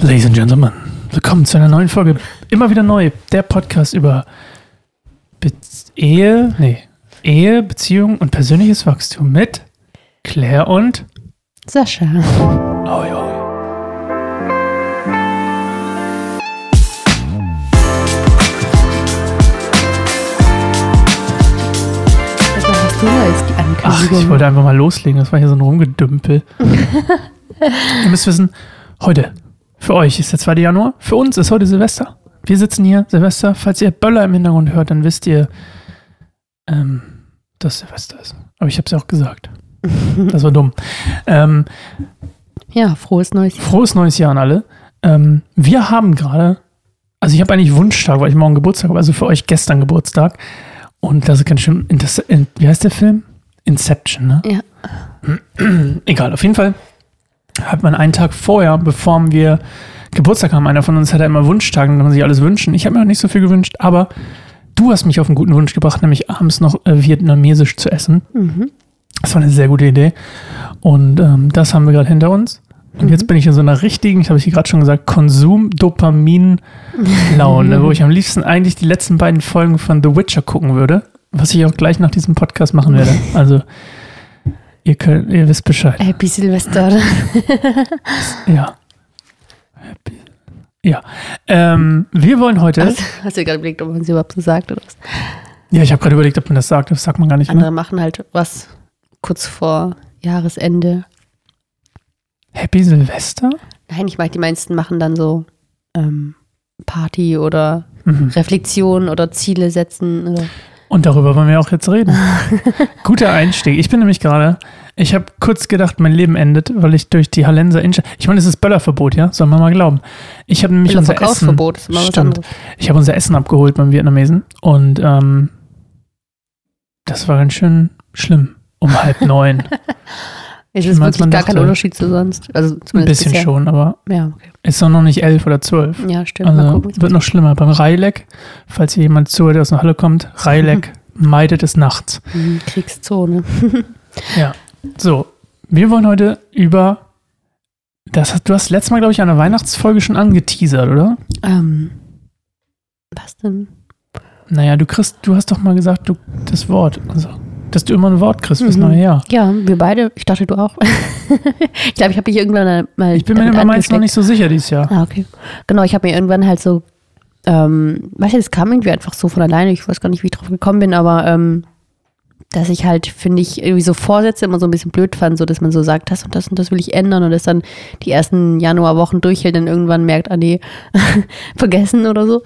Ladies and Gentlemen, willkommen zu einer neuen Folge. Immer wieder neu, der Podcast über Be Ehe, nee, Ehe, Beziehung und persönliches Wachstum mit Claire und Sascha. Als die Ach, ich wollte einfach mal loslegen. Das war hier so ein Rumgedümpel. Ihr müsst wissen, heute, für euch ist der 2. Januar, für uns ist heute Silvester. Wir sitzen hier, Silvester. Falls ihr Böller im Hintergrund hört, dann wisst ihr, ähm, dass Silvester ist. Aber ich habe es ja auch gesagt. Das war dumm. Ähm, ja, frohes neues Jahr. frohes neues Jahr an alle. Ähm, wir haben gerade, also ich habe eigentlich Wunschtag, weil ich morgen Geburtstag habe, also für euch gestern Geburtstag. Und das ist ganz schön, in, wie heißt der Film? Inception, ne? Ja. Egal, auf jeden Fall hat man einen Tag vorher, bevor wir Geburtstag haben, einer von uns hat ja immer Wunschtage, dann kann man sich alles wünschen. Ich habe mir noch nicht so viel gewünscht, aber du hast mich auf einen guten Wunsch gebracht, nämlich abends noch äh, vietnamesisch zu essen. Mhm. Das war eine sehr gute Idee. Und ähm, das haben wir gerade hinter uns. Und Mhm. jetzt bin ich in so einer richtigen, ich habe ich gerade schon gesagt, Konsum-Dopamin-Laune, wo ich am liebsten eigentlich die letzten beiden Folgen von The Witcher gucken würde, was ich auch gleich nach diesem Podcast machen werde. Also, ihr, könnt, ihr wisst Bescheid. Happy Silvester. Ja. Happy. Ja. Ähm, wir wollen heute. Also, hast du gerade überlegt, ob man sie überhaupt so sagt oder was? ja, ich habe gerade überlegt, ob man das sagt. Das sagt man gar nicht. Andere Ne? machen halt was kurz vor Jahresende. Happy Silvester? Nein, ich meine, die meisten machen dann so ähm, Party oder Mhm. Reflexion oder Ziele setzen. Oder Und darüber wollen wir auch jetzt reden. Guter Einstieg. Ich bin nämlich gerade, ich habe kurz gedacht, mein Leben endet, weil ich durch die Hallenser Innenstadt. Ich meine, es ist Böllerverbot, ja? Soll man mal glauben. Ich habe nämlich unser Essen. Ist was Stimmt. Ich habe unser Essen abgeholt beim Vietnamesen und ähm, das war ganz schön schlimm. Um halb neun. Es ist wirklich gar kein dachte. Unterschied zu sonst. Also Ein bisschen bisher. schon, aber Ja, okay. Ist doch noch nicht elf oder zwölf. Ja, stimmt. Also gucken. wird noch schlimmer. Beim Reilek, falls hier jemand zuhört, der aus der Halle kommt, Reilek meidet es nachts. Mhm, Kriegszone. Ja. So, wir wollen heute über das du hast letztes Mal, glaube ich, eine Weihnachtsfolge schon angeteasert, oder? Ähm, was denn? Naja, du kriegst, du hast doch mal gesagt, du das Wort. Also, dass du immer ein Wort kriegst fürs Mhm. neue Jahr. Ja, wir beide. Ich dachte, du auch. ich glaube, ich habe mich irgendwann mal. Ich bin mir bei meins noch nicht so sicher dieses Jahr. Ah, okay. Genau, ich habe mir irgendwann halt so, ähm, weißt du, es kam irgendwie einfach so von alleine, ich weiß gar nicht, wie ich drauf gekommen bin, aber ähm, dass ich halt, finde ich, irgendwie so Vorsätze immer so ein bisschen blöd fand, so dass man so sagt, das und das und das will ich ändern und das dann die ersten Januarwochen durchhält, dann irgendwann merkt, ah nee, vergessen oder so.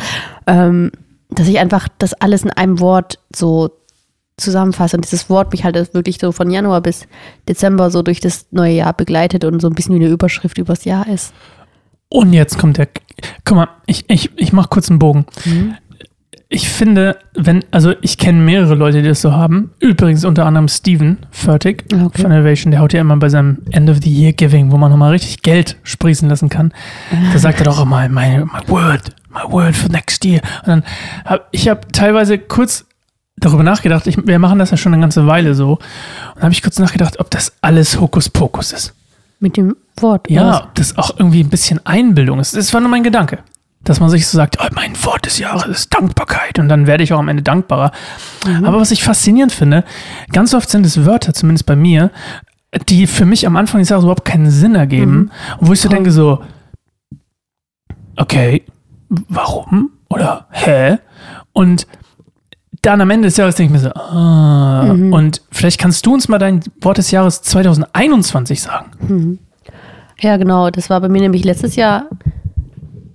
Ähm, dass ich einfach das alles in einem Wort so zusammenfasse und dieses Wort mich halt wirklich so von Januar bis Dezember so durch das neue Jahr begleitet und so ein bisschen wie eine Überschrift übers Jahr ist. Und jetzt kommt der. Guck mal, ich, ich, ich mach kurz einen Bogen. Ich finde, wenn, also ich kenne mehrere Leute, die das so haben. Übrigens unter anderem Steven Fertig Okay. von Innovation, der haut ja immer bei seinem End of the Year Giving, wo man nochmal richtig Geld sprießen lassen kann. Da sagt er doch immer, my, my word, my word for next year. Und dann hab, ich habe teilweise kurz darüber nachgedacht, ich, wir machen das ja schon eine ganze Weile so. Und habe ich kurz nachgedacht, ob das alles Hokuspokus ist. Mit dem Wort. Ja, ob das auch irgendwie ein bisschen Einbildung ist. Das war nur mein Gedanke. Dass man sich so sagt, oh, mein Wort des Jahres ist Dankbarkeit und dann werde ich auch am Ende dankbarer. Aber was ich faszinierend finde, ganz oft sind es Wörter, zumindest bei mir, die für mich am Anfang des Jahres überhaupt keinen Sinn ergeben. Und wo ich so Voll. denke so, okay, warum? Oder hä? Und dann am Ende des Jahres denke ich mir so, ah, Mhm. und vielleicht kannst du uns mal dein Wort des Jahres 2021 sagen. Ja, genau. Das war bei mir nämlich letztes Jahr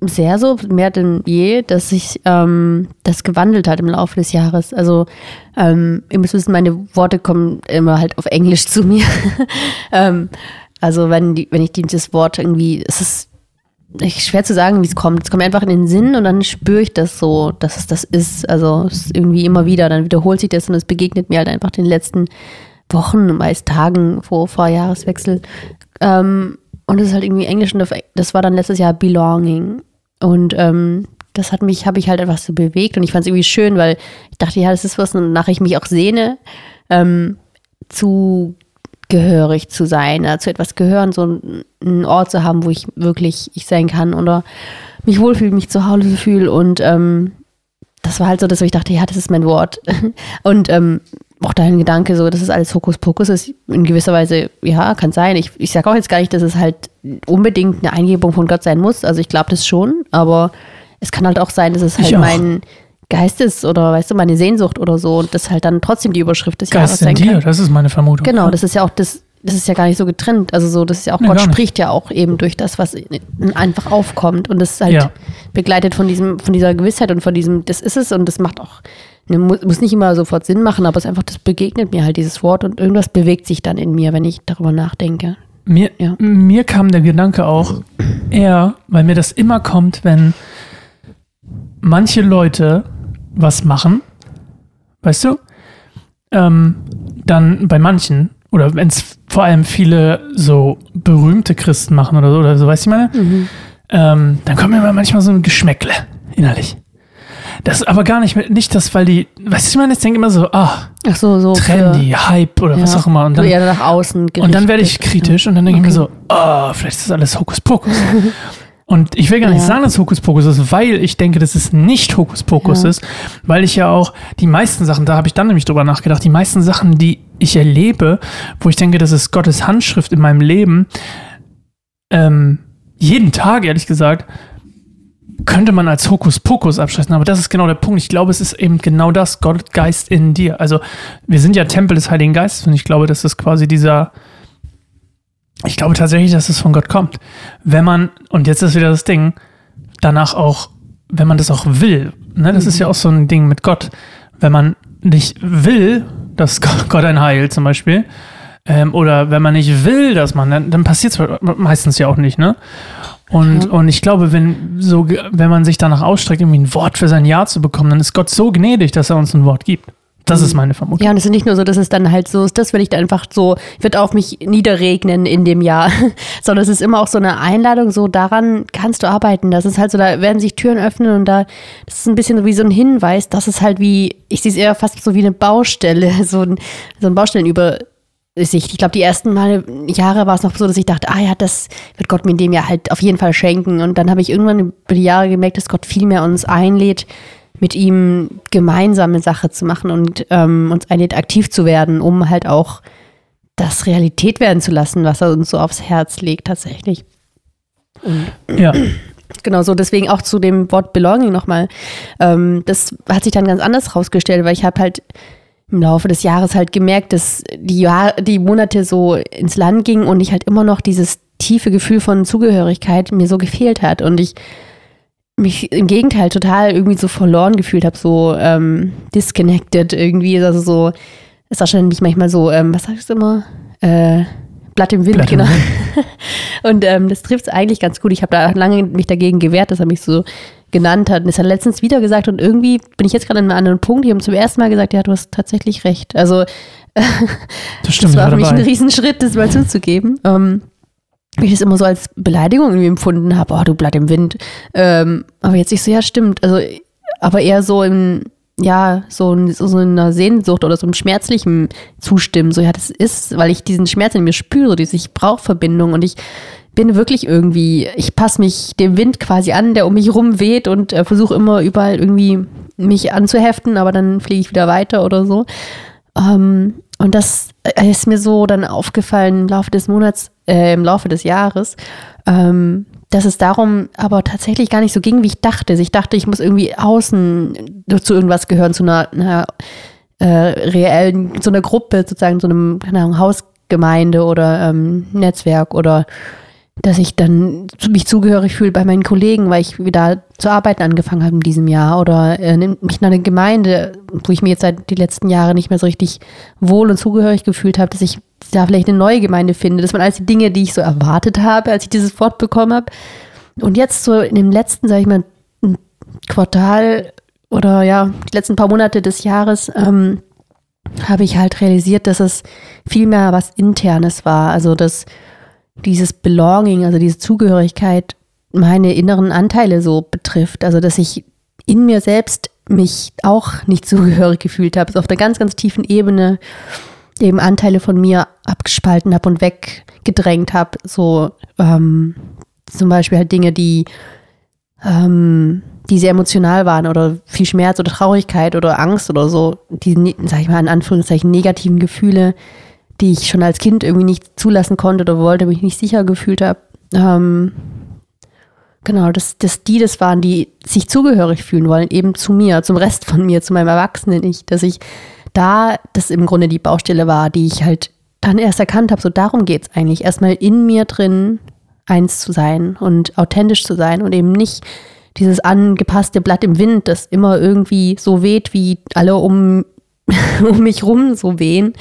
sehr so, mehr denn je, dass sich ähm, das gewandelt hat im Laufe des Jahres. Also ähm, ihr müsst wissen, meine Worte kommen immer halt auf Englisch zu mir. ähm, also wenn, die, wenn ich dieses Wort irgendwie, es ist echt schwer zu sagen, wie es kommt. Es kommt mir einfach in den Sinn und dann spüre ich das so, dass es das ist. Also es ist irgendwie immer wieder, dann wiederholt sich das und es begegnet mir halt einfach den letzten Wochen, meist Tagen vor, vor Jahreswechsel. Ähm, und es ist halt irgendwie Englisch und das war dann letztes Jahr Belonging. Und ähm, das hat mich, habe ich halt einfach so bewegt und ich fand es irgendwie schön, weil ich dachte, ja, das ist was, wonach ich mich auch sehne, ähm, zu gehörig zu sein, äh, zu etwas gehören, so einen Ort zu haben, wo ich wirklich ich sein kann oder mich wohlfühle, mich zu Hause fühle und ähm, das war halt so, dass ich dachte, ja, das ist mein Wort. Und ähm, auch dein Gedanke, so, das ist alles Hokuspokus, ist in gewisser Weise, ja, kann sein. Ich, ich sage auch jetzt gar nicht, dass es halt unbedingt eine Eingebung von Gott sein muss. Also ich glaube das schon, aber es kann halt auch sein, dass es halt mein Geist ist oder weißt du, meine Sehnsucht oder so und das halt dann trotzdem die Überschrift des Geist Jahres sein in dir, kann. das ist meine Vermutung. Genau, das ist ja auch das, das ist ja gar nicht so getrennt. Also so, das ist ja auch, nee, Gott spricht ja auch eben durch das, was einfach aufkommt. Und das ist halt ja. begleitet von diesem, von dieser Gewissheit und von diesem, das ist es und das macht auch, ne, muss nicht immer sofort Sinn machen, aber es ist einfach, das begegnet mir halt dieses Wort und irgendwas bewegt sich dann in mir, wenn ich darüber nachdenke. Mir, ja. mir kam der Gedanke auch eher, weil mir das immer kommt, wenn manche Leute was machen, weißt du, ähm, dann bei manchen oder wenn es vor allem viele so berühmte Christen machen oder so, oder so, weißt du, meine? Mhm. Ähm, dann kommt mir manchmal so ein Geschmäckle innerlich. Das aber gar nicht, nicht das, weil die, weißt du, ich meine, ich denke immer so, ah, Ach so, so Trendy, für, Hype oder ja. was auch immer. Und dann, eher nach außen gerichtet. Und dann werde ich kritisch ja. und dann denke okay. ich mir so, ah, oh, vielleicht ist das alles Hokuspokus. Und ich will gar nicht ja. sagen, dass Hokuspokus ist, weil ich denke, dass es nicht Hokuspokus ja. ist, weil ich ja auch die meisten Sachen, da habe ich dann nämlich drüber nachgedacht, die meisten Sachen, die ich erlebe, wo ich denke, das ist Gottes Handschrift in meinem Leben, ähm, jeden Tag, ehrlich gesagt, könnte man als Hokuspokus abschließen, aber das ist genau der Punkt. Ich glaube, es ist eben genau das, Gott Geist in dir. Also wir sind ja Tempel des Heiligen Geistes und ich glaube, das ist quasi dieser, ich glaube tatsächlich, dass es von Gott kommt. Wenn man, und jetzt ist wieder das Ding, danach auch, wenn man das auch will, ne, das mhm. ist ja auch so ein Ding mit Gott, wenn man nicht will, dass Gott ein heilt zum Beispiel, ähm, oder wenn man nicht will, dass man, dann, dann passiert es meistens ja auch nicht, ne? Und, ja. und ich glaube, wenn, so, wenn man sich danach ausstreckt, irgendwie ein Wort für sein Ja zu bekommen, dann ist Gott so gnädig, dass er uns ein Wort gibt. Das ist meine Vermutung. Ja, und es ist nicht nur so, dass es dann halt so ist, das will ich dann einfach so, wird auf mich niederregnen in dem Jahr, sondern es ist immer auch so eine Einladung, so daran kannst du arbeiten. Das ist halt so, da werden sich Türen öffnen und da, das ist ein bisschen so wie so ein Hinweis, das ist halt wie, ich sehe es eher fast so wie eine Baustelle, so ein, so ein Baustellenüber, ich glaube, die ersten Mal, Jahre war es noch so, dass ich dachte, ah ja, das wird Gott mir in dem Jahr halt auf jeden Fall schenken. Und dann habe ich irgendwann über die Jahre gemerkt, dass Gott viel mehr uns einlädt, mit ihm gemeinsame Sache zu machen und ähm, uns einlädt, aktiv zu werden, um halt auch das Realität werden zu lassen, was er uns so aufs Herz legt, tatsächlich. Und ja. Genau so, deswegen auch zu dem Wort Belonging nochmal. Ähm, das hat sich dann ganz anders rausgestellt, weil ich habe halt im Laufe des Jahres halt gemerkt, dass die, Jahr, die Monate so ins Land gingen und ich halt immer noch dieses tiefe Gefühl von Zugehörigkeit mir so gefehlt hat. Und ich mich im Gegenteil total irgendwie so verloren gefühlt habe, so ähm, disconnected irgendwie. Also so, ist wahrscheinlich manchmal so, ähm, was sagst du immer? Äh, Blatt im Wind, Blatt genau. Im Wind. und ähm, das trifft es eigentlich ganz gut. Ich habe da lange mich dagegen gewehrt, dass er mich so genannt hat. Und das hat er letztens wieder gesagt und irgendwie bin ich jetzt gerade an einem anderen Punkt. Die haben zum ersten Mal gesagt, ja, du hast tatsächlich recht. Also das, stimmt, das war für mich ein Riesenschritt, das mal zuzugeben. Ähm, ich das immer so als Beleidigung irgendwie empfunden habe, oh, du Blatt im Wind. Ähm, aber jetzt ich so, ja, stimmt. Also, aber eher so im, ja, so, in, so in einer Sehnsucht oder so einem schmerzlichen Zustimmen. So, ja, das ist, weil ich diesen Schmerz in mir spüre, diese Ich brauche Verbindung und ich bin wirklich irgendwie, ich passe mich dem Wind quasi an, der um mich rum weht und äh, versuche immer überall irgendwie mich anzuheften, aber dann fliege ich wieder weiter oder so. Ähm, und das äh, ist mir so dann aufgefallen im Laufe des Monats, äh, im Laufe des Jahres, ähm, dass es darum aber tatsächlich gar nicht so ging, wie ich dachte. Also ich dachte, ich muss irgendwie außen zu irgendwas gehören, zu einer, einer äh, reellen, zu einer Gruppe, sozusagen, zu einem, keine Ahnung, Hausgemeinde oder ähm, Netzwerk oder dass ich dann mich zugehörig fühle bei meinen Kollegen, weil ich wieder zu arbeiten angefangen habe in diesem Jahr oder äh, mich in einer Gemeinde, wo ich mir jetzt seit die letzten Jahre nicht mehr so richtig wohl und zugehörig gefühlt habe, dass ich da vielleicht eine neue Gemeinde finde. Das waren alles die Dinge, die ich so erwartet habe, als ich dieses Wort bekommen habe. Und jetzt so in dem letzten, sage ich mal, Quartal oder ja, die letzten paar Monate des Jahres ähm, habe ich halt realisiert, dass es viel mehr was Internes war. Also dass dieses Belonging, also diese Zugehörigkeit, meine inneren Anteile so betrifft. Also, dass ich in mir selbst mich auch nicht zugehörig gefühlt habe. So auf einer ganz, ganz tiefen Ebene eben Anteile von mir abgespalten habe und weggedrängt habe. So ähm, zum Beispiel halt Dinge, die, ähm, die sehr emotional waren oder viel Schmerz oder Traurigkeit oder Angst oder so, die, sag ich mal, in Anführungszeichen negativen Gefühle, die ich schon als Kind irgendwie nicht zulassen konnte oder wollte, mich nicht sicher gefühlt habe. Ähm, genau, dass, dass die das waren, die sich zugehörig fühlen wollen, eben zu mir, zum Rest von mir, zu meinem Erwachsenen ich, dass ich da das im Grunde die Baustelle war, die ich halt dann erst erkannt habe, so darum geht es eigentlich, erstmal in mir drin eins zu sein und authentisch zu sein und eben nicht dieses angepasste Blatt im Wind, das immer irgendwie so weht, wie alle um, um mich rum so wehen,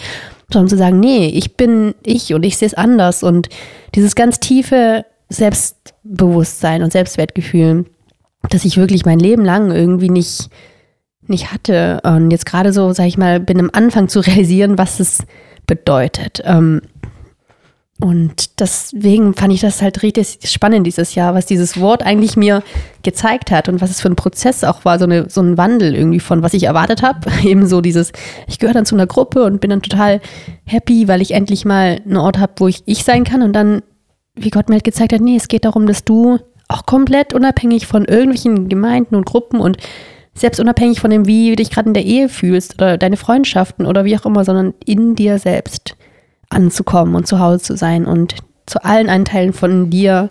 sondern zu sagen, nee, ich bin ich und ich sehe es anders und dieses ganz tiefe Selbstbewusstsein und Selbstwertgefühl, dass ich wirklich mein Leben lang irgendwie nicht, nicht hatte und jetzt gerade so, sag ich mal, bin am Anfang zu realisieren, was es bedeutet. Ähm, und deswegen fand ich das halt richtig spannend dieses Jahr, was dieses Wort eigentlich mir gezeigt hat und was es für ein Prozess auch war, so, eine, so ein Wandel irgendwie von, was ich erwartet habe. Eben so dieses, ich gehöre dann zu einer Gruppe und bin dann total happy, weil ich endlich mal einen Ort habe, wo ich ich sein kann. Und dann, wie Gott mir halt gezeigt hat, nee, es geht darum, dass du auch komplett unabhängig von irgendwelchen Gemeinden und Gruppen und selbst unabhängig von dem, wie du dich gerade in der Ehe fühlst oder deine Freundschaften oder wie auch immer, sondern in dir selbst anzukommen und zu Hause zu sein und zu allen Anteilen von dir,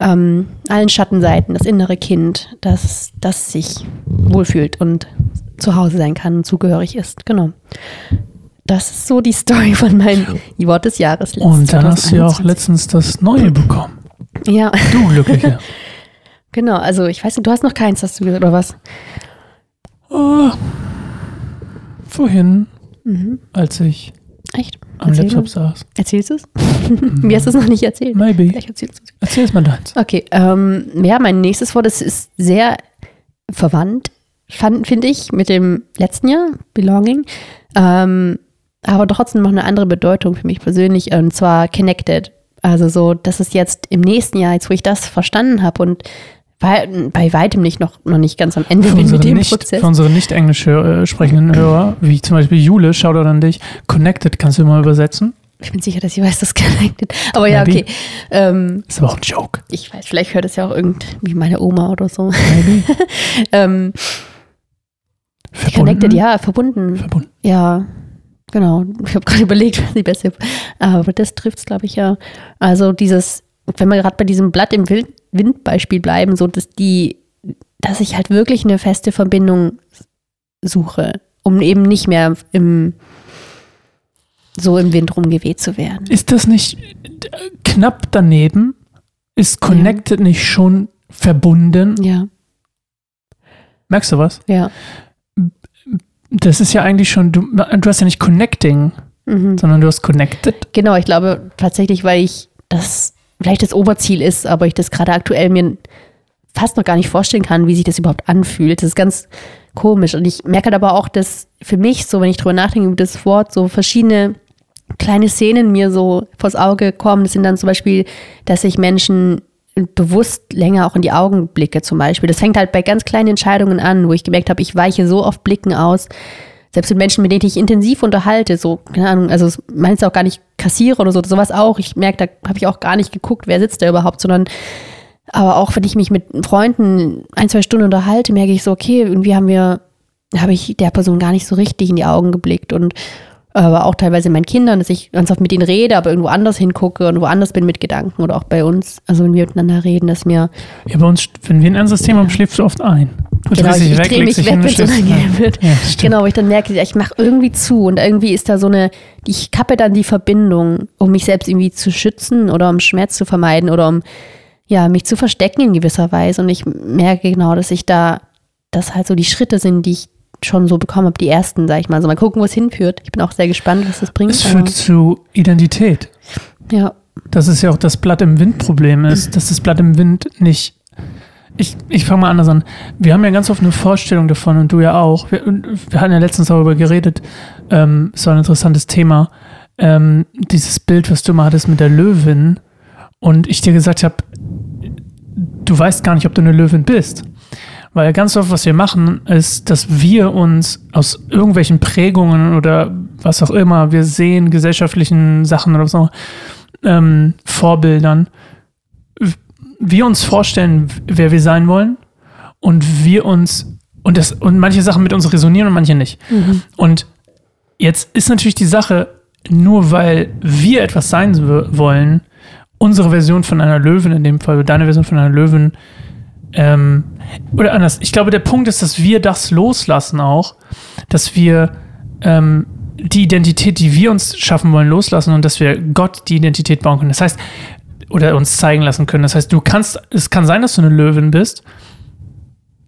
ähm, allen Schattenseiten, das innere Kind, das, das sich wohlfühlt und zu Hause sein kann und zugehörig ist. Genau. Das ist so die Story von meinem Wort des Jahres. Und dann hast du ja auch letztens das Neue bekommen. Ja. Du Glückliche. genau, also ich weiß nicht, du hast noch keins, hast du gesagt, oder was? Oh, vorhin, mhm. als ich Echt? am Erzähl Laptop du? saß. Erzählst du es? Mir hast du es noch nicht erzählt. Maybe. Vielleicht erzählst du es. Erzähl es mal deins. Okay, ähm, ja, mein nächstes Wort ist, ist sehr verwandt, finde ich, mit dem letzten Jahr, Belonging. Ähm, aber trotzdem noch eine andere Bedeutung für mich persönlich, und zwar connected. Also so, dass es jetzt im nächsten Jahr, jetzt wo ich das verstanden habe und bei, bei weitem nicht noch, noch nicht ganz am Ende für bin mit dem nicht, Prozess. Für unsere nicht englisch äh, sprechenden Hörer, wie zum Beispiel Jule, schau da an dich. Connected, kannst du mal übersetzen? Ich bin sicher, dass ich weiß, das Connected. Aber ja, okay. Ähm, ist aber auch ein Joke. Ich weiß, vielleicht hört es ja auch irgendwie meine Oma oder so. ähm, Connected, ja, verbunden. Verbunden. Ja, genau. Ich habe gerade überlegt, was die beste. Aber das trifft es, glaube ich, ja. Also dieses, wenn wir gerade bei diesem Blatt im Wild Windbeispiel bleiben, so dass die, dass ich halt wirklich eine feste Verbindung suche, um eben nicht mehr im so im Wind rumgeweht zu werden. Ist das nicht knapp daneben? Ist Connected ja. nicht schon verbunden? Ja. Merkst du was? Ja. Das ist ja eigentlich schon, du, du hast ja nicht Connecting, mhm. sondern du hast Connected. Genau, ich glaube tatsächlich, weil ich das vielleicht das Oberziel ist, aber ich das gerade aktuell mir fast noch gar nicht vorstellen kann, wie sich das überhaupt anfühlt. Das ist ganz komisch. Und ich merke halt aber auch, dass für mich, so wenn ich drüber nachdenke über das Wort, so verschiedene kleine Szenen mir so vors Auge kommen. Das sind dann zum Beispiel, dass ich Menschen bewusst länger auch in die Augen blicke zum Beispiel. Das fängt halt bei ganz kleinen Entscheidungen an, wo ich gemerkt habe, ich weiche so oft Blicken aus, selbst mit Menschen, mit denen ich intensiv unterhalte, so, keine Ahnung, also meinst du auch gar nicht kassiere oder so, sowas auch. Ich merke, da habe ich auch gar nicht geguckt, wer sitzt da überhaupt, sondern aber auch wenn ich mich mit Freunden ein, zwei Stunden unterhalte, merke ich so, okay, irgendwie haben wir, habe ich der Person gar nicht so richtig in die Augen geblickt und aber auch teilweise meinen Kindern, dass ich ganz oft mit ihnen rede, aber irgendwo anders hingucke und woanders bin mit Gedanken oder auch bei uns, also wenn wir miteinander reden, dass mir. Ja, bei uns, wenn wir ein ernstes Thema haben, schläfst du oft ein. Genau, ich, ich drehe mich weg, wenn es unangenehm wird. Ja, genau, wo ich dann merke, ich mache irgendwie zu und irgendwie ist da so eine, ich kappe dann die Verbindung, um mich selbst irgendwie zu schützen oder um Schmerz zu vermeiden oder um ja, mich zu verstecken in gewisser Weise. Und ich merke genau, dass ich da, dass halt so die Schritte sind, die ich schon so bekommen habe, die ersten, sag ich mal. Also mal gucken, wo es hinführt. Ich bin auch sehr gespannt, was das bringt. Es führt zu Identität. Ja. Das ist ja auch das Blatt im Wind-Problem ist, dass das Blatt im Wind nicht. Ich, ich fange mal anders an. Wir haben ja ganz oft eine Vorstellung davon und du ja auch. Wir, wir hatten ja letztens darüber geredet. Ähm, war ein interessantes Thema. Ähm, dieses Bild, was du mal hattest mit der Löwin. Und ich dir gesagt habe, du weißt gar nicht, ob du eine Löwin bist. Weil ganz oft, was wir machen, ist, dass wir uns aus irgendwelchen Prägungen oder was auch immer wir sehen, gesellschaftlichen Sachen oder auch ähm, Vorbildern, wir uns vorstellen, wer wir sein wollen und wir uns und das und manche Sachen mit uns resonieren und manche nicht. Mhm. Und jetzt ist natürlich die Sache, nur weil wir etwas sein wollen, unsere Version von einer Löwin in dem Fall, deine Version von einer Löwin, ähm, oder anders. Ich glaube, der Punkt ist, dass wir das loslassen auch, dass wir ähm, die Identität, die wir uns schaffen wollen, loslassen und dass wir Gott die Identität bauen können. Das heißt, oder uns zeigen lassen können. Das heißt, du kannst, es kann sein, dass du eine Löwin bist,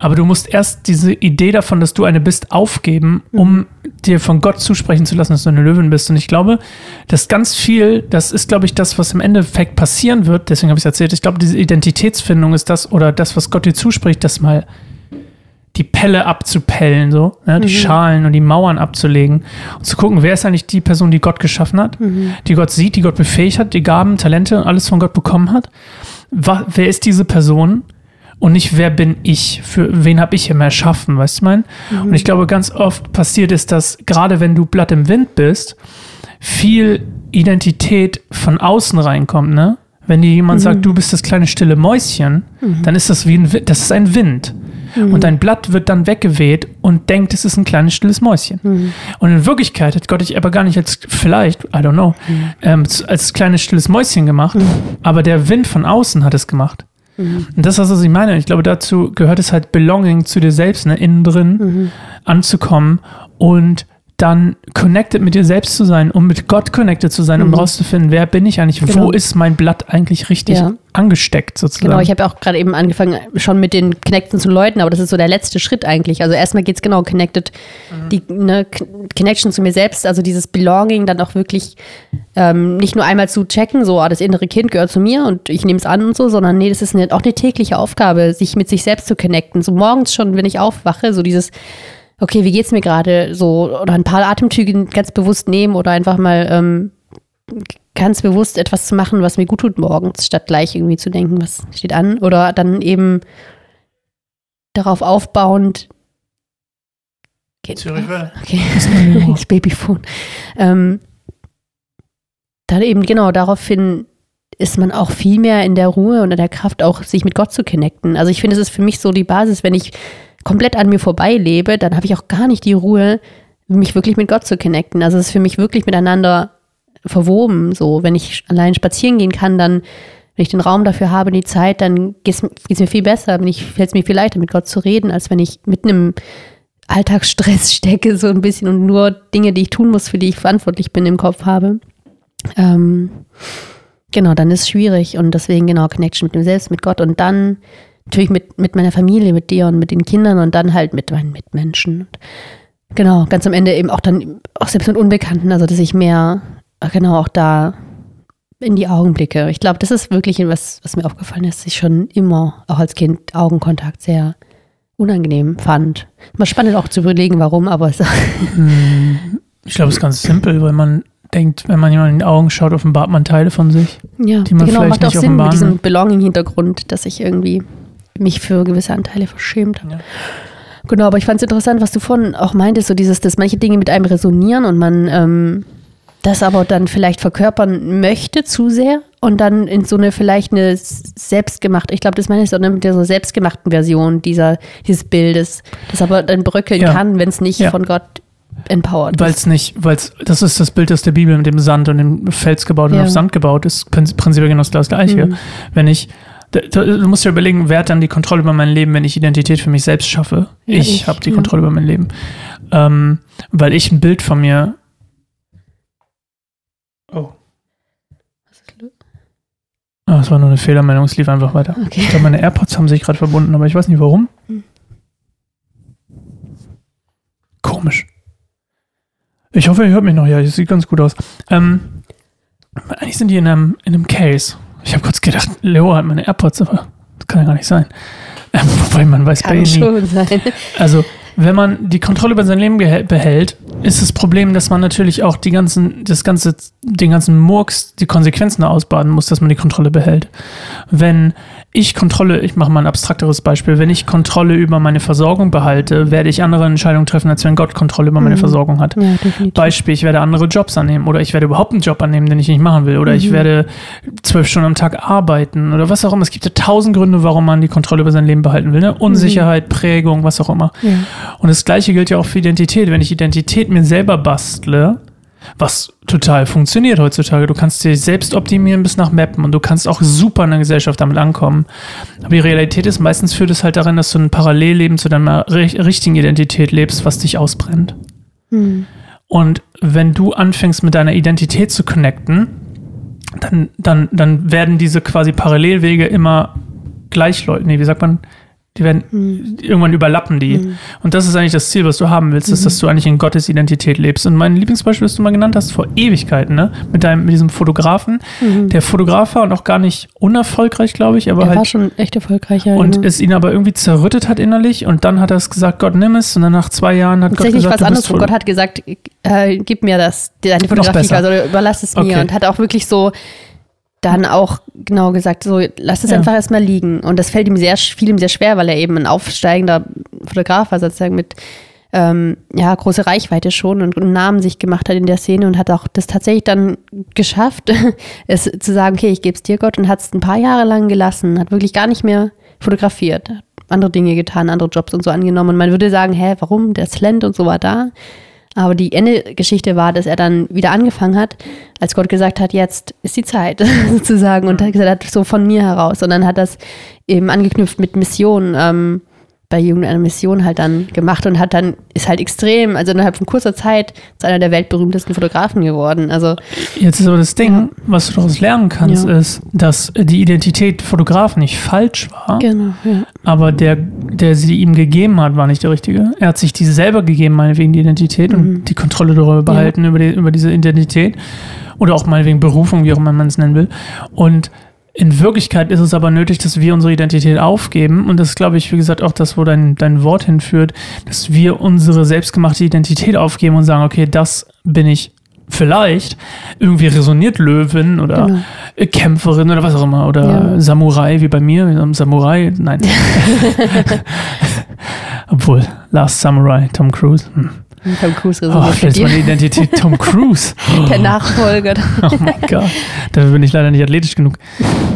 aber du musst erst diese Idee davon, dass du eine bist, aufgeben, um dir von Gott zusprechen zu lassen, dass du eine Löwin bist. Und ich glaube, dass ganz viel, das ist, glaube ich, das, was im Endeffekt passieren wird. Deswegen habe ich es erzählt. Ich glaube, diese Identitätsfindung ist das oder das, was Gott dir zuspricht, das mal die Pelle abzupellen, so, ne, die Schalen und die Mauern abzulegen und zu gucken, wer ist eigentlich die Person, die Gott geschaffen hat, die Gott sieht, die Gott befähigt hat, die Gaben, Talente und alles von Gott bekommen hat. Wa wer ist diese Person? Und nicht, wer bin ich? Für wen habe ich immer erschaffen, weißt du, mein? Und ich glaube, ganz oft passiert ist, dass gerade wenn du Blatt im Wind bist, viel Identität von außen reinkommt, ne? Wenn dir jemand sagt, du bist das kleine stille Mäuschen, dann ist das wie ein, das ist ein Wind. Und dein Blatt wird dann weggeweht und denkt, es ist ein kleines stilles Mäuschen. Und in Wirklichkeit hat Gott dich aber gar nicht als, vielleicht, I don't know, ähm, z- als kleines stilles Mäuschen gemacht, aber der Wind von außen hat es gemacht. Und das ist, was ich meine. Ich glaube, dazu gehört es halt Belonging zu dir selbst, ne, innen drin anzukommen und dann connected mit dir selbst zu sein, um mit Gott connected zu sein, um Mhm. rauszufinden, wer bin ich eigentlich, Genau. wo ist mein Blatt eigentlich richtig Ja. angesteckt sozusagen. Genau, ich habe ja auch gerade eben angefangen, schon mit den Connecten zu läuten, aber das ist so der letzte Schritt eigentlich. Also erstmal geht's genau connected, die ne, Connection zu mir selbst, also dieses Belonging dann auch wirklich ähm, nicht nur einmal zu checken, so, ah, das innere Kind gehört zu mir und ich nehme es an und so, sondern nee, das ist eine, auch eine tägliche Aufgabe, sich mit sich selbst zu connecten. So morgens schon, wenn ich aufwache, so dieses, okay, wie geht's mir gerade, so, oder ein paar Atemzüge ganz bewusst nehmen oder einfach mal ähm, ganz bewusst etwas zu machen, was mir gut tut morgens, statt gleich irgendwie zu denken, was steht an. Oder dann eben darauf aufbauend. Geht, Zürich. Okay, das Babyphone. Ähm, dann eben genau daraufhin ist man auch viel mehr in der Ruhe und in der Kraft, auch sich mit Gott zu connecten. Also ich finde, es ist für mich so die Basis, wenn ich komplett an mir vorbei lebe, dann habe ich auch gar nicht die Ruhe, mich wirklich mit Gott zu connecten. Also es ist für mich wirklich miteinander verwoben. So, wenn ich allein spazieren gehen kann, dann, wenn ich den Raum dafür habe, die Zeit, dann geht es mir viel besser. Fällt es mir viel leichter, mit Gott zu reden, als wenn ich mitten im Alltagsstress stecke, so ein bisschen und nur Dinge, die ich tun muss, für die ich verantwortlich bin, im Kopf habe. Ähm, genau, dann ist es schwierig und deswegen genau Connection mit dem Selbst, mit Gott und dann natürlich mit, mit meiner Familie, mit dir und mit den Kindern und dann halt mit meinen Mitmenschen. Und genau, ganz am Ende eben auch dann, auch selbst mit Unbekannten, also dass ich mehr, genau, auch da in die Augen blicke. Ich glaube, das ist wirklich was, was mir aufgefallen ist, dass ich schon immer, auch als Kind, Augenkontakt sehr unangenehm fand. Mal spannend auch zu überlegen, warum, aber es Ich glaube, es ist ganz simpel, weil man denkt, wenn man jemanden in die Augen schaut, offenbart man Teile von sich. Ja, die man genau, vielleicht macht auch nicht Sinn mit diesem. Belonging-Hintergrund, dass ich irgendwie mich für gewisse Anteile verschämt habe. Ja. Genau, aber ich fand es interessant, was du vorhin auch meintest, so dieses, dass manche Dinge mit einem resonieren und man ähm, das aber dann vielleicht verkörpern möchte zu sehr und dann in so eine vielleicht eine selbstgemachte, ich glaube, das meine ich so ne, mit der so selbstgemachten Version dieser, dieses Bildes, das aber dann bröckeln Ja. kann, wenn es nicht Ja. von Gott empowered Weil es nicht, weil es, das ist das Bild aus der Bibel mit dem Sand und dem Fels gebaut und Ja. auf Sand gebaut, ist prinzip- prinzipiell genau das Gleiche. Mhm. Wenn ich, du musst dir überlegen, wer hat dann die Kontrolle über mein Leben, wenn ich Identität für mich selbst schaffe? Ja, ich ich, habe die ja. Kontrolle über mein Leben. Ähm, weil ich ein Bild von mir. Oh. Ah, es war nur eine Fehlermeldung, es lief einfach weiter. Okay. Ich glaube, meine AirPods haben sich gerade verbunden, aber ich weiß nicht warum. Hm. Komisch. Ich hoffe, ihr hört mich noch. Ja, es sieht ganz gut aus. Ähm, eigentlich sind die in einem, in einem Case. Ich habe kurz gedacht, Leo hat meine AirPods, aber das kann ja gar nicht sein. Ähm, wobei man weiß bei Kann ihr nie. schon sein. Also, wenn man die Kontrolle über sein Leben behält, ist das Problem, dass man natürlich auch die ganzen, das ganze, den ganzen Murks, die Konsequenzen ausbaden muss, dass man die Kontrolle behält. Wenn ich Kontrolle, ich mache mal ein abstrakteres Beispiel, wenn ich Kontrolle über meine Versorgung behalte, werde ich andere Entscheidungen treffen, als wenn Gott Kontrolle über meine Mhm. Versorgung hat. Ja. Beispiel, ich werde andere Jobs annehmen oder ich werde überhaupt einen Job annehmen, den ich nicht machen will oder ich Mhm. werde zwölf Stunden am Tag arbeiten oder was auch immer. Es gibt ja tausend Gründe, warum man die Kontrolle über sein Leben behalten will. Ne? Unsicherheit, Prägung, was auch immer. Ja. Und das Gleiche gilt ja auch für Identität. Wenn ich Identität mir selber bastle, was total funktioniert heutzutage. Du kannst dir selbst optimieren bis nach Mappen und du kannst auch super in der Gesellschaft damit ankommen. Aber die Realität ist, meistens führt es halt darin, dass du ein Parallelleben zu deiner ri- richtigen Identität lebst, was dich ausbrennt. Hm. Und wenn du anfängst mit deiner Identität zu connecten, dann, dann, dann werden diese quasi Parallelwege immer gleichläufig. Nee, wie sagt man? Die werden Hm. irgendwann überlappen die. Und das ist eigentlich das Ziel, was du haben willst, ist, dass du eigentlich in Gottes Identität lebst. Und mein Lieblingsbeispiel, das du mal genannt hast, vor Ewigkeiten, ne? Mit deinem, mit diesem Fotografen. Der Fotograf war und auch gar nicht unerfolgreich, glaube ich, aber Er halt war schon echt erfolgreich. Ja, und genau. es ihn aber irgendwie zerrüttet hat innerlich und dann hat er es gesagt, Gott nimm es und dann nach zwei Jahren hat Gott gesagt, was anderes, Gott hat gesagt, äh, gib mir das, deine Fotografie, also überlass es mir Okay. und hat auch wirklich so dann auch genau gesagt, so lass es Ja. einfach erstmal liegen. Und das fällt ihm sehr, fiel ihm sehr schwer, weil er eben ein aufsteigender Fotograf war, sozusagen mit ähm, ja, große Reichweite schon und einen Namen sich gemacht hat in der Szene und hat auch das tatsächlich dann geschafft, es zu sagen, okay, ich gebe es dir Gott und hat es ein paar Jahre lang gelassen, hat wirklich gar nicht mehr fotografiert, andere Dinge getan, andere Jobs und so angenommen. Und man würde sagen, hä, warum? Der Talent und so war da. Aber die Ende-Geschichte war, dass er dann wieder angefangen hat, als Gott gesagt hat, jetzt ist die Zeit sozusagen und hat gesagt hat, so von mir heraus. Und dann hat das eben angeknüpft mit Mission, ähm, bei Jugend einer Mission halt dann gemacht und hat dann, ist halt extrem, also innerhalb von kurzer Zeit zu einer der weltberühmtesten Fotografen geworden. Also Jetzt ist aber das Ding, was du daraus lernen kannst, Ja. ist, dass die Identität Fotograf nicht falsch war, genau, ja. aber der, der sie ihm gegeben hat, war nicht der richtige. Er hat sich die selber gegeben, meinetwegen die Identität Mhm. und die Kontrolle darüber behalten, über, die, über diese Identität. Oder auch meinetwegen Berufung, wie auch immer man es nennen will. Und in Wirklichkeit ist es aber nötig, dass wir unsere Identität aufgeben. Und das ist, glaube ich, wie gesagt, auch das, wo dein, dein Wort hinführt, dass wir unsere selbstgemachte Identität aufgeben und sagen, okay, das bin ich vielleicht. Irgendwie resoniert Löwin oder Genau. Kämpferin oder was auch immer. Oder Ja. Samurai, wie bei mir. Samurai, nein. Obwohl, Last Samurai, Tom Cruise. Hm. Tom Cruise Oh, vielleicht ist mit meine. Identität Tom Cruise. Der Nachfolger Oh mein Gott. Dafür bin ich leider nicht athletisch genug.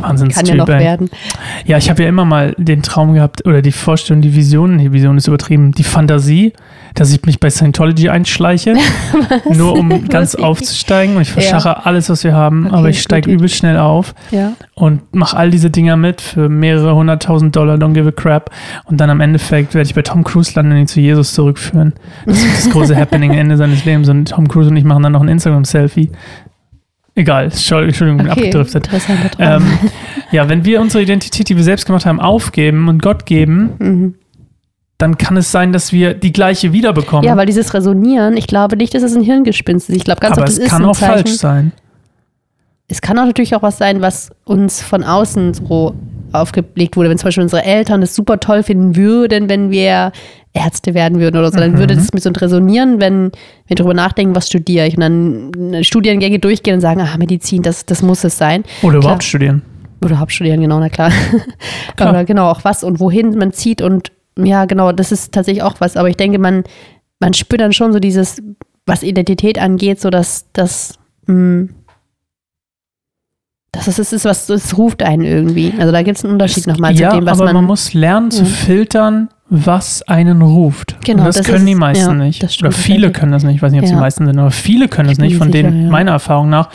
Wahnsinnstyp, kann ja noch werden. Ja, ich habe ja immer mal den Traum gehabt oder die Vorstellung, die Vision, die Vision ist übertrieben, die Fantasie, dass ich mich bei Scientology einschleiche, nur um ganz aufzusteigen und ich verschache alles, was wir haben, Okay, aber ich steige übel schnell auf Ja. und mache all diese Dinger mit für mehrere hunderttausend Dollar, don't give a crap und dann am Endeffekt werde ich bei Tom Cruise landen und ihn zu Jesus zurückführen. Das ist das große Happening Ende seines Lebens und Tom Cruise und ich machen dann noch ein Instagram-Selfie. Egal, Entschuldigung, Okay, abgedriftet. Ähm, ja, wenn wir unsere Identität, die wir selbst gemacht haben, aufgeben und Gott geben, mhm. Dann kann es sein, dass wir die gleiche wiederbekommen. Ja, weil dieses Resonieren, ich glaube nicht, dass es ein Hirngespinst ist. Ich glaube ganz Aber oft, es kann ein auch Zeichen. falsch sein. Es kann auch natürlich auch was sein, was uns von außen so aufgelegt wurde. Wenn zum Beispiel unsere Eltern das super toll finden würden, wenn wir Ärzte werden würden oder so, dann Mhm. würde das mit so resonieren, wenn wir darüber nachdenken, was studiere ich und dann Studiengänge durchgehen und sagen, ah, Medizin, das, das muss es sein. Oder überhaupt Klar. studieren. Oder Hauptstudieren, genau, na klar. Klar. Oder genau, auch was und wohin man zieht und ja, genau, das ist tatsächlich auch was. Aber ich denke, man, man spürt dann schon so dieses, was Identität angeht, so dass das, mh, dass es ist, was es ruft einen irgendwie. Also da gibt es einen Unterschied nochmal ja, zu dem, was aber man. man, muss lernen zu Ja. filtern, was einen ruft. Genau, Und das, das können ist- die meisten ja, nicht. das stimmt Oder viele können das nicht. Ich weiß nicht, ob es die Ja. meisten sind, aber viele können das nicht. Von sicher, denen, meiner Erfahrung nach,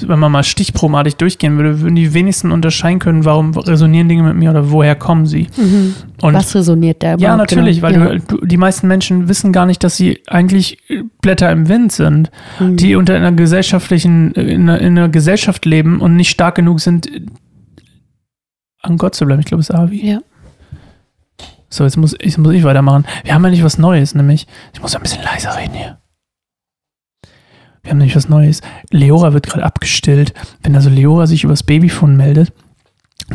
wenn man mal stichprobenartig durchgehen würde, würden die wenigsten unterscheiden können, warum resonieren Dinge mit mir oder woher kommen sie. mhm. Was resoniert da Ja, natürlich, genau. weil du, du, die meisten Menschen wissen gar nicht, dass sie eigentlich Blätter im Wind sind, Mhm. die unter einer gesellschaftlichen, in einer, in einer Gesellschaft leben und nicht stark genug sind, an Gott zu bleiben. Ich glaube, es ist Avi. Ja. So, jetzt muss, jetzt muss ich weitermachen. Wir haben nämlich was Neues, nämlich, ich muss ein bisschen leiser reden hier. Wir haben nämlich was Neues. Leora wird gerade abgestillt. Wenn also Leora sich übers Babyphone meldet,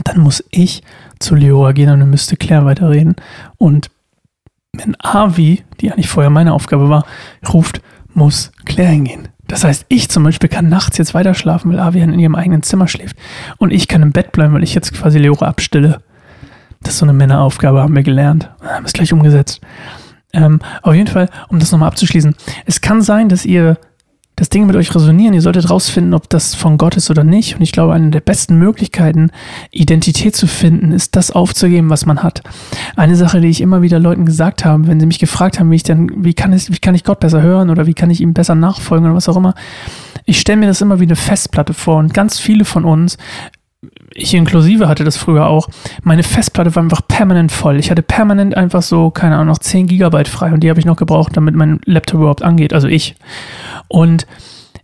dann muss ich zu Leora gehen und dann müsste Claire weiterreden. Und wenn Avi, die eigentlich vorher meine Aufgabe war, ruft, muss Claire hingehen. Das heißt, ich zum Beispiel kann nachts jetzt weiter schlafen, weil Avian in ihrem eigenen Zimmer schläft. Und ich kann im Bett bleiben, weil ich jetzt quasi Leora abstille. Das ist so eine Männeraufgabe, haben wir gelernt. Haben es gleich umgesetzt. Ähm, auf jeden Fall, um das nochmal abzuschließen. Es kann sein, dass ihr das Dinge mit euch resonieren. Ihr solltet rausfinden, ob das von Gott ist oder nicht. Und ich glaube, eine der besten Möglichkeiten, Identität zu finden, ist das aufzugeben, was man hat. Eine Sache, die ich immer wieder Leuten gesagt habe, wenn sie mich gefragt haben, wie ich denn, wie kann ich, wie kann ich Gott besser hören oder wie kann ich ihm besser nachfolgen oder was auch immer. Ich stelle mir das immer wie eine Festplatte vor und ganz viele von uns ich inklusive hatte das früher auch, meine Festplatte war einfach permanent voll. Ich hatte permanent einfach so, keine Ahnung, noch 10 Gigabyte frei und die habe ich noch gebraucht, damit mein Laptop überhaupt angeht, also ich. Und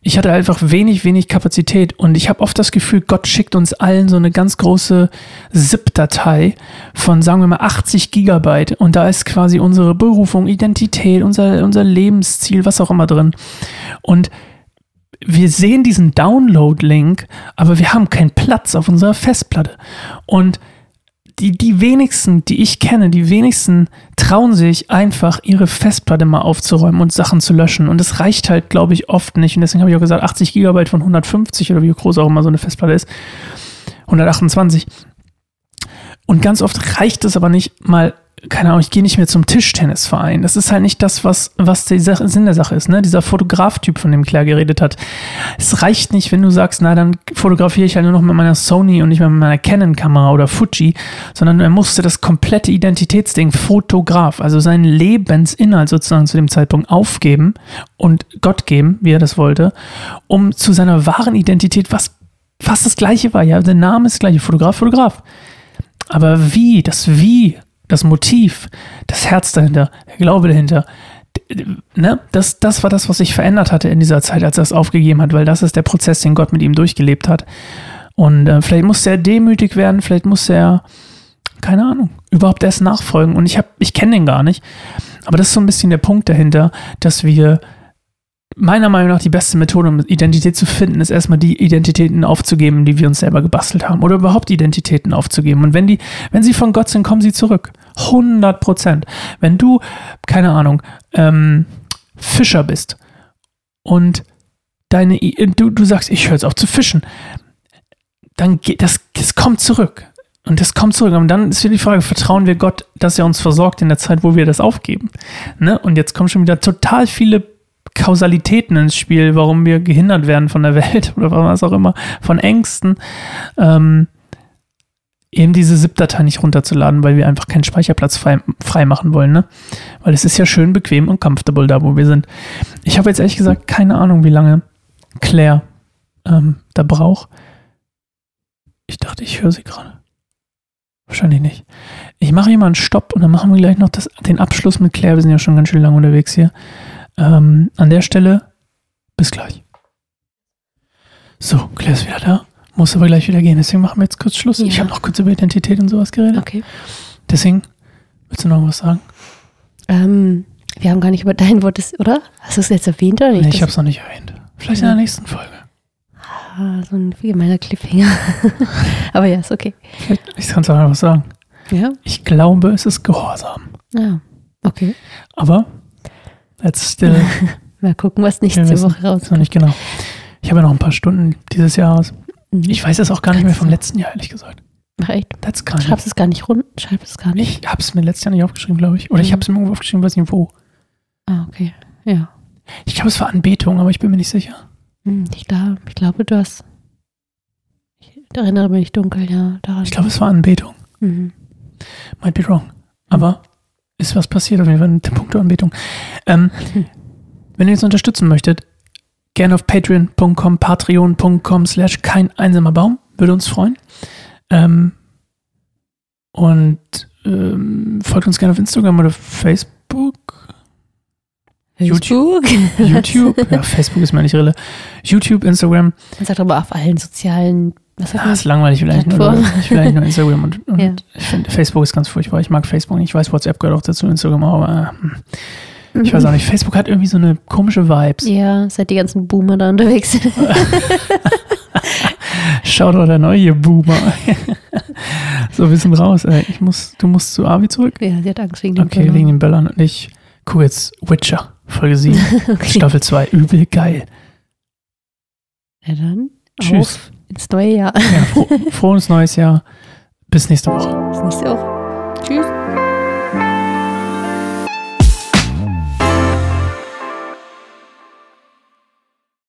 ich hatte einfach wenig, wenig Kapazität und ich habe oft das Gefühl, Gott schickt uns allen so eine ganz große ZIP-Datei von, sagen wir mal, 80 Gigabyte und da ist quasi unsere Berufung, Identität, unser, unser Lebensziel, was auch immer drin. Und wir sehen diesen Download-Link, aber wir haben keinen Platz auf unserer Festplatte. Und die, die wenigsten, die ich kenne, die wenigsten trauen sich einfach, ihre Festplatte mal aufzuräumen und Sachen zu löschen. Und das reicht halt, glaube ich, oft nicht. Und deswegen habe ich auch gesagt, 80 Gigabyte von 150 oder wie groß auch immer so eine Festplatte ist. 128. Und ganz oft reicht es aber nicht mal keine Ahnung, ich gehe nicht mehr zum Tischtennisverein. Das ist halt nicht das, was, was der Sinn der Sache ist, ne? Dieser Fotograftyp, von dem Claire geredet hat. Es reicht nicht, wenn du sagst, na, dann fotografiere ich halt nur noch mit meiner Sony und nicht mehr mit meiner Canon-Kamera oder Fuji, sondern er musste das komplette Identitätsding Fotograf, also seinen Lebensinhalt sozusagen zu dem Zeitpunkt aufgeben und Gott geben, wie er das wollte, um zu seiner wahren Identität, was fast das gleiche war, ja, der Name ist das gleiche, Fotograf, Fotograf. Aber wie, das Wie das Motiv, das Herz dahinter, der Glaube dahinter, ne, das, das war das, was sich verändert hatte in dieser Zeit, als er es aufgegeben hat, weil das ist der Prozess, den Gott mit ihm durchgelebt hat. Und äh, vielleicht musste er demütig werden, vielleicht musste er, keine Ahnung, überhaupt erst nachfolgen. Und ich ich kenne den gar nicht. Aber das ist so ein bisschen der Punkt dahinter, dass wir meiner Meinung nach die beste Methode, um Identität zu finden, ist erstmal die Identitäten aufzugeben, die wir uns selber gebastelt haben. Oder überhaupt Identitäten aufzugeben. Und wenn die, wenn sie von Gott sind, kommen sie zurück. 100 Prozent. Wenn du, keine Ahnung, ähm, Fischer bist und deine, du, du sagst, ich höre jetzt auf zu fischen, dann geht das, das kommt zurück. Und das kommt zurück. Und dann ist wieder die Frage, vertrauen wir Gott, dass er uns versorgt in der Zeit, wo wir das aufgeben? Ne? Und jetzt kommen schon wieder total viele Kausalitäten ins Spiel, warum wir gehindert werden von der Welt oder was auch immer, von Ängsten. Ähm, eben diese ZIP-Datei nicht runterzuladen, weil wir einfach keinen Speicherplatz frei, frei machen wollen, ne? Weil es ist ja schön bequem und comfortable da, wo wir sind. Ich habe jetzt ehrlich gesagt keine Ahnung, wie lange Claire ähm, da braucht. Ich dachte, ich höre sie gerade. Wahrscheinlich nicht. Ich mache hier mal einen Stopp und dann machen wir gleich noch das, den Abschluss mit Claire. Wir sind ja schon ganz schön lange unterwegs hier. Ähm, an der Stelle, bis gleich. So, Claire ist wieder da. Muss aber gleich wieder gehen. Deswegen machen wir jetzt kurz Schluss. Ja. Ich habe noch kurz über Identität und sowas geredet. Okay. Deswegen, willst du noch was sagen? Ähm, wir haben gar nicht über dein Wort, oder? Hast du es jetzt erwähnt oder nicht? Nee, ich habe es noch nicht erwähnt. Vielleicht ja. in der nächsten Folge. Ah, so ein gemeiner Cliffhanger. aber ja, ist okay. Ich kann es auch noch was sagen. Ja. Ich glaube, es ist Gehorsam. Ja, okay. Aber Let's still. Mal gucken, was nächste Woche rauskommt. Noch nicht genau. Ich habe ja noch ein paar Stunden dieses Jahr aus. Mhm. Ich weiß es auch gar nicht mehr vom letzten Jahr, ehrlich gesagt. Ach echt? That's gar Schreibst es gar nicht rund? Schreib es gar nicht? Ich habe es mir letztes Jahr nicht aufgeschrieben, glaube ich. Oder mhm. ich habe es mir irgendwo aufgeschrieben, weiß nicht wo. Ah, okay. Ja. Ich glaube, es war Anbetung, aber ich bin mir nicht sicher. Hm, ich, glaub, ich glaube, du hast. Ich erinnere mich dunkel, ja. Daran. Ich glaube, es war Anbetung. Mhm. Might be wrong. Aber ist was passiert auf jeden Fall. Der Punkt der Anbetung. Ähm, wenn ihr uns unterstützen möchtet, gerne auf patreon.com, patreon.com slash kein einsamer Baum. Würde uns freuen. Ähm, und ähm, folgt uns gerne auf Instagram oder Facebook. Facebook? YouTube. YouTube. Ja, Facebook ist mir nicht rille. YouTube, Instagram. Man sagt aber auf allen sozialen was ja, ist langweilig. Will, eigentlich nur, ich will eigentlich nur Instagram und, und ja. ich finde, Facebook ist ganz furchtbar. Ich mag Facebook nicht. Ich weiß, WhatsApp gehört auch dazu, Instagram, aber äh, ich weiß auch nicht. Facebook hat irgendwie so eine komische Vibes. Ja, seit die ganzen Boomer da unterwegs sind. Schaut doch der neue Boomer. so, wir sind raus. Ey. Ich muss, du musst zu Avi zurück? Ja, sie hat Angst wegen den Okay, Böllern. wegen den Böllern. Und ich gucke jetzt Witcher, Folge 7, okay. Staffel 2. Übel geil. Ja, dann Tschüss. auf ins neue Jahr. Ja, fro frohes neues Jahr. Bis nächste Woche. Bis nächste Woche. Tschüss.